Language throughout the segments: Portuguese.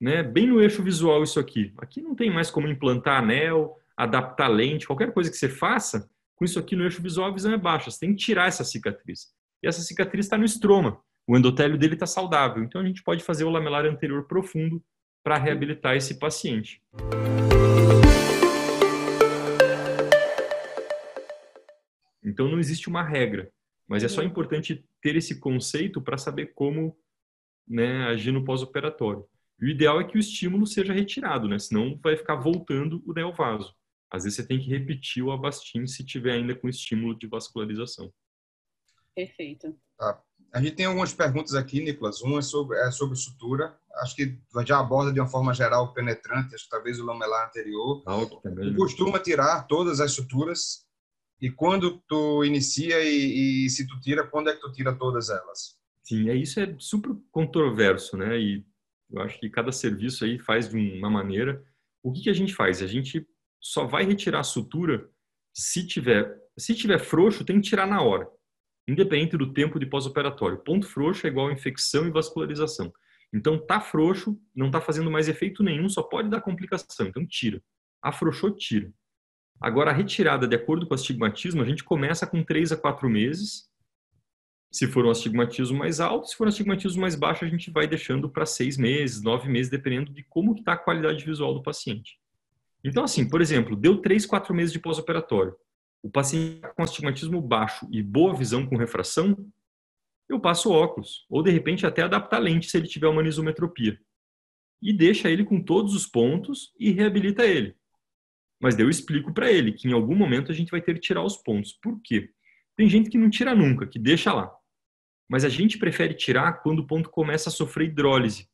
né? Bem no eixo visual isso aqui. Aqui não tem mais como implantar anel, adaptar lente, qualquer coisa que você faça, com isso aqui no eixo visual a visão é baixa. Você tem que tirar essa cicatriz. E essa cicatriz está no estroma. O endotélio dele está saudável. Então a gente pode fazer o lamelar anterior profundo para reabilitar esse paciente. Então não existe uma regra, mas é só uhum. importante ter esse conceito para saber como né, agir no pós-operatório. O ideal é que o estímulo seja retirado, né? senão vai ficar voltando o neovaso. Às vezes você tem que repetir o Avastin se tiver ainda com estímulo de vascularização. Perfeito. Tá. A gente tem algumas perguntas aqui, Nicolas. Uma é sobre, é sobre sutura. Acho que já aborda de uma forma geral penetrante, acho que talvez o lamelar anterior. Ah, também. Costuma tirar todas as suturas. E quando tu inicia e, e, se tu tira, quando é que tu tira todas elas? Sim, é isso é super controverso, né? E eu acho que cada serviço aí faz de uma maneira. O que, que a gente faz? A gente só vai retirar a sutura se tiver, se tiver frouxo, tem que tirar na hora, independente do tempo de pós-operatório. Ponto frouxo é igual a infecção e vascularização. Então tá frouxo, não tá fazendo mais efeito nenhum, só pode dar complicação. Então tira. Afrouxou, tira. Agora a retirada de acordo com o astigmatismo, a gente começa com 3 a 4 meses. Se for um astigmatismo mais alto, se for um astigmatismo mais baixo, a gente vai deixando para 6 meses, 9 meses, dependendo de como está a qualidade visual do paciente. Então, assim, por exemplo, deu 3, 4 meses de pós-operatório. O paciente com astigmatismo baixo e boa visão com refração, eu passo óculos. Ou, de repente, até adaptar lente se ele tiver uma anisometropia. E deixa ele com todos os pontos e reabilita ele. Mas eu explico para ele que em algum momento a gente vai ter que tirar os pontos. Por quê? Tem gente que não tira nunca, que deixa lá. Mas a gente prefere tirar quando o ponto começa a sofrer hidrólise.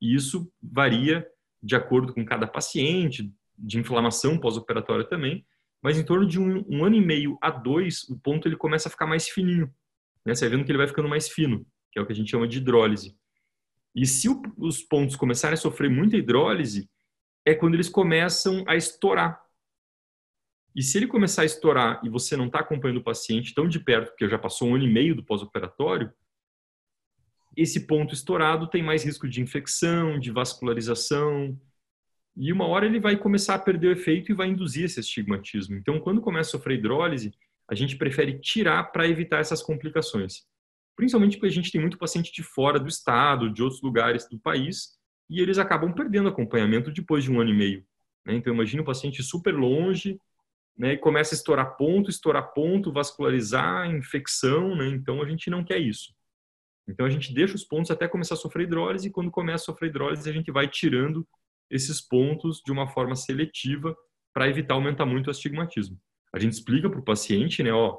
E isso varia de acordo com cada paciente, de inflamação pós-operatória também, mas em torno de um, um, ano e meio a dois, o ponto ele começa a ficar mais fininho. Né? Você vai vendo que ele vai ficando mais fino, que é o que a gente chama de hidrólise. E se o, os pontos começarem a sofrer muita hidrólise, é quando eles começam a estourar. E se ele começar a estourar e você não está acompanhando o paciente tão de perto, porque já passou um ano e meio do pós-operatório, esse ponto estourado tem mais risco de infecção, de vascularização, e uma hora ele vai começar a perder o efeito e vai induzir esse astigmatismo. Então, quando começa a sofrer hidrólise, a gente prefere tirar para evitar essas complicações. Principalmente porque a gente tem muito paciente de fora do estado, de outros lugares do país, e eles acabam perdendo acompanhamento depois de um ano e meio. Né? Então, imagine um paciente super longe, né, e começa a estourar ponto, estourar ponto, vascularizar, infecção, né? então a gente não quer isso. Então a gente deixa os pontos até começar a sofrer hidrólise e quando começa a sofrer hidrólise a gente vai tirando esses pontos de uma forma seletiva para evitar aumentar muito o astigmatismo. A gente explica para o paciente, né, ó,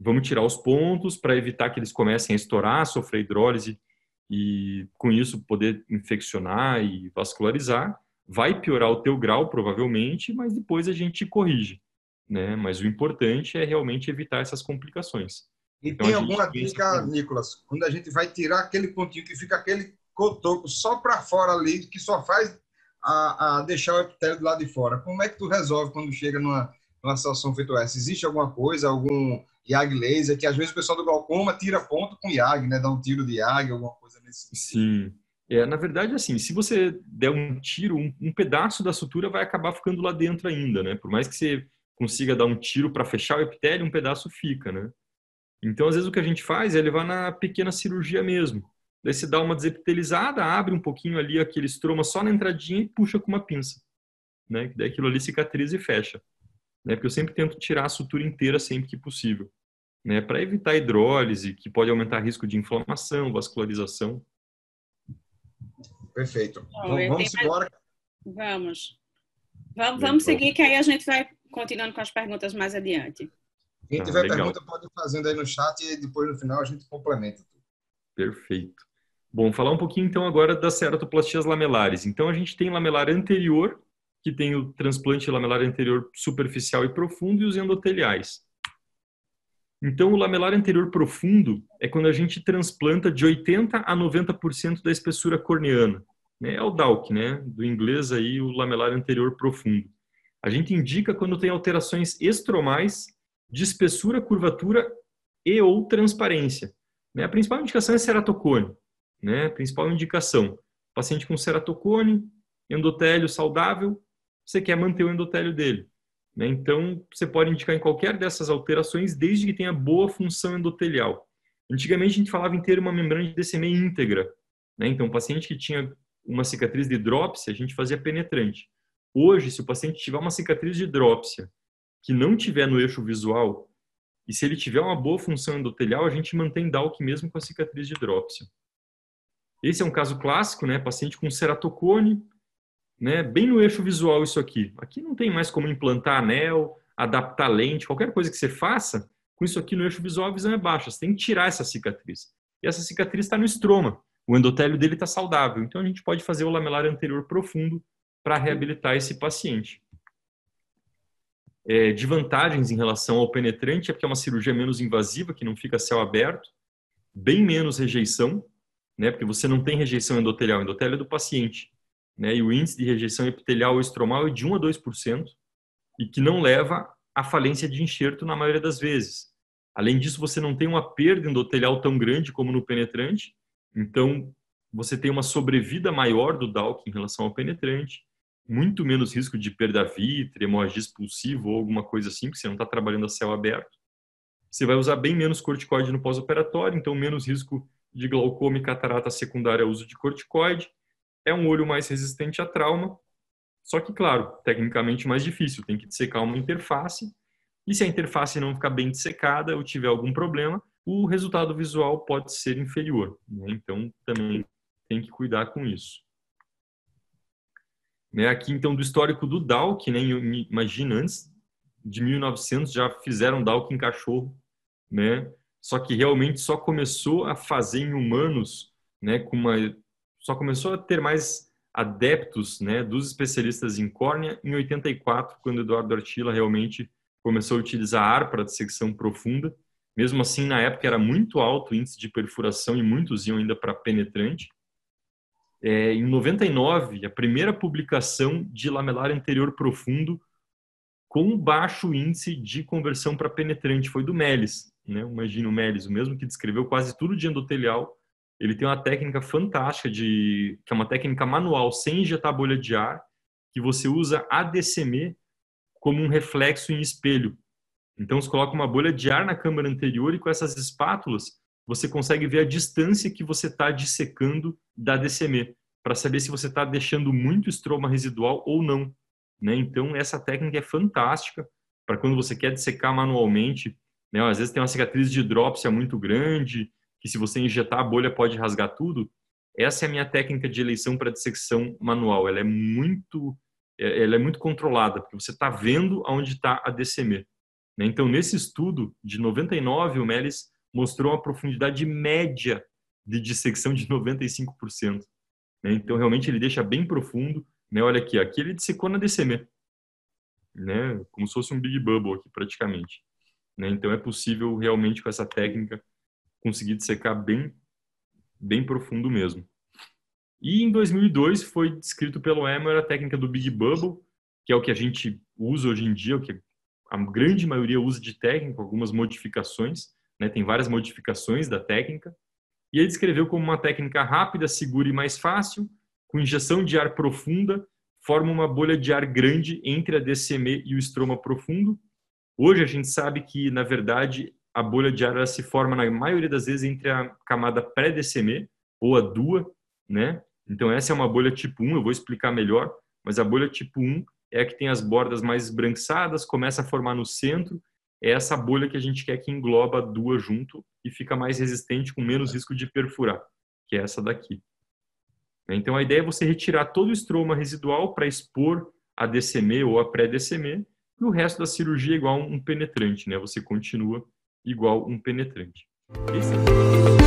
vamos tirar os pontos para evitar que eles comecem a estourar, sofrer hidrólise e com isso poder infeccionar e vascularizar, vai piorar o teu grau provavelmente, mas depois a gente corrige, né? Mas o importante é realmente evitar essas complicações. E então, tem alguma dica, Nicolas, quando a gente vai tirar aquele pontinho que fica aquele cotoco só para fora ali, que só faz a, a, deixar o epitélio do lado de fora, como é que tu resolve quando chega numa, numa situação feita essa? Existe alguma coisa, algum IAG laser, que às vezes o pessoal do glaucoma tira ponto com IAG, né? Dá um tiro de IAG, alguma coisa nesse sentido. Sim. É, na verdade, assim, se você der um tiro, um, um, pedaço da sutura vai acabar ficando lá dentro ainda, né? Por mais que você consiga dar um tiro para fechar o epitélio, um pedaço fica, né? Então, às vezes, o que a gente faz é levar na pequena cirurgia mesmo. Daí você dá uma desepitelizada, abre um pouquinho ali aquele estroma só na entradinha e puxa com uma pinça. Né? Daí aquilo ali cicatriza e fecha né? Porque eu sempre tento tirar a sutura inteira sempre que possível, né? Para evitar hidrólise, que pode aumentar o risco de inflamação, vascularização. Perfeito. Bom, vamos embora. Vamos. Vamos, vamos seguir, que aí a gente vai continuando com as perguntas mais adiante. Quem ah, tiver pergunta pode ir fazendo aí no chat e depois no final a gente complementa. Perfeito. Bom, falar um pouquinho então agora das ceratoplastias lamelares. Então a gente tem lamelar anterior, que tem o transplante lamelar anterior superficial e profundo e os endoteliais. Então, o lamelar anterior profundo é quando a gente transplanta de 80 a 90% da espessura corneana. Né? É o DALC, né? do inglês aí, o lamelar anterior profundo. A gente indica quando tem alterações estromais de espessura, curvatura e ou transparência. Né? A principal indicação é ceratocone, né? a principal indicação. Paciente com ceratocone, endotélio saudável, você quer manter o endotélio dele. Né? Então, você pode indicar em qualquer dessas alterações, desde que tenha boa função endotelial. Antigamente, a gente falava em ter uma membrana de DCM íntegra. Né? Então, paciente que tinha uma cicatriz de hidrópsia, a gente fazia penetrante. Hoje, se o paciente tiver uma cicatriz de hidrópsia que não tiver no eixo visual, e se ele tiver uma boa função endotelial, a gente mantém DALC mesmo com a cicatriz de hidrópsia. Esse é um caso clássico, né? Paciente com ceratocone, né? Bem no eixo visual isso aqui. Aqui não tem mais como implantar anel, adaptar lente, qualquer coisa que você faça, com isso aqui no eixo visual a visão é baixa. Você tem que tirar essa cicatriz. E essa cicatriz está no estroma. O endotélio dele está saudável. Então a gente pode fazer o lamelar anterior profundo para reabilitar esse paciente. É, de vantagens em relação ao penetrante é porque é uma cirurgia menos invasiva, que não fica céu aberto, bem menos rejeição, né, porque você não tem rejeição endotelial, endotélio é do paciente. Né, e o índice de rejeição epitelial ou estromal é de 1 a 2%, e que não leva à falência de enxerto na maioria das vezes. Além disso, você não tem uma perda endotelial tão grande como no penetrante, então você tem uma sobrevida maior do DALC em relação ao penetrante, muito menos risco de perda vítrea, hemorragia expulsiva ou alguma coisa assim, porque você não está trabalhando a céu aberto. Você vai usar bem menos corticoide no pós-operatório, então menos risco de glaucoma e catarata secundária ao uso de corticoide. É um olho mais resistente a trauma, só que, claro, tecnicamente mais difícil, tem que dissecar uma interface, e se a interface não ficar bem dissecada ou tiver algum problema, o resultado visual pode ser inferior. Né? Então, também tem que cuidar com isso. Né, aqui, então, do histórico do Dalk, né, imagina, antes de 1900 já fizeram Dalk em cachorro, né, só que realmente só começou a fazer em humanos, né, com uma, só começou a ter mais adeptos, né, dos especialistas em córnea em 84, quando Eduardo Artila realmente começou a utilizar ar para dissecção profunda. Mesmo assim, na época era muito alto o índice de perfuração e muitos iam ainda para penetrante. É, em 99, a primeira publicação de lamelar anterior profundo com baixo índice de conversão para penetrante foi do Melis, né? Imagina o Melis, o mesmo que descreveu quase tudo de endotelial. Ele tem uma técnica fantástica de que é uma técnica manual sem injetar bolha de ar, que você usa ADCM como um reflexo em espelho. Então você coloca uma bolha de ar na câmara anterior e com essas espátulas você consegue ver a distância que você está dissecando da DCM, para saber se você está deixando muito estroma residual ou não. Né? Então, essa técnica é fantástica para quando você quer dissecar manualmente. Né? Às vezes tem uma cicatriz de hidrópsia muito grande, que se você injetar a bolha pode rasgar tudo. Essa é a minha técnica de eleição para dissecção manual. Ela é muito, é, ela é muito controlada, porque você está vendo aonde está a DCM. Né? Então, nesse estudo de 99, o Melis mostrou uma profundidade média de dissecção de 95%. Né? Então, realmente, ele deixa bem profundo. Né? Olha aqui, aqui ele dissecou na DCM, né? como se fosse um Big Bubble aqui, praticamente. Né? Então, é possível, realmente, com essa técnica, conseguir dissecar bem, bem profundo mesmo. E em 2002 foi descrito pelo Emmer a técnica do Big Bubble, que é o que a gente usa hoje em dia, o que a grande maioria usa de técnica, algumas modificações, né? tem várias modificações da técnica, e ele descreveu como uma técnica rápida, segura e mais fácil, com injeção de ar profunda, forma uma bolha de ar grande entre a DCM e o estroma profundo. Hoje a gente sabe que, na verdade, a bolha de ar se forma na maioria das vezes entre a camada pré-DCM ou a DUA, né? Então essa é uma bolha tipo 1, eu vou explicar melhor, mas a bolha tipo 1 é a que tem as bordas mais esbranquiçadas, começa a formar no centro é essa bolha que a gente quer que engloba duas junto e fica mais resistente com menos risco de perfurar, que é essa daqui. Então a ideia é você retirar todo o estroma residual para expor a DCM ou a pré-DCM e o resto da cirurgia é igual um penetrante, né? Você continua igual um penetrante. Esse é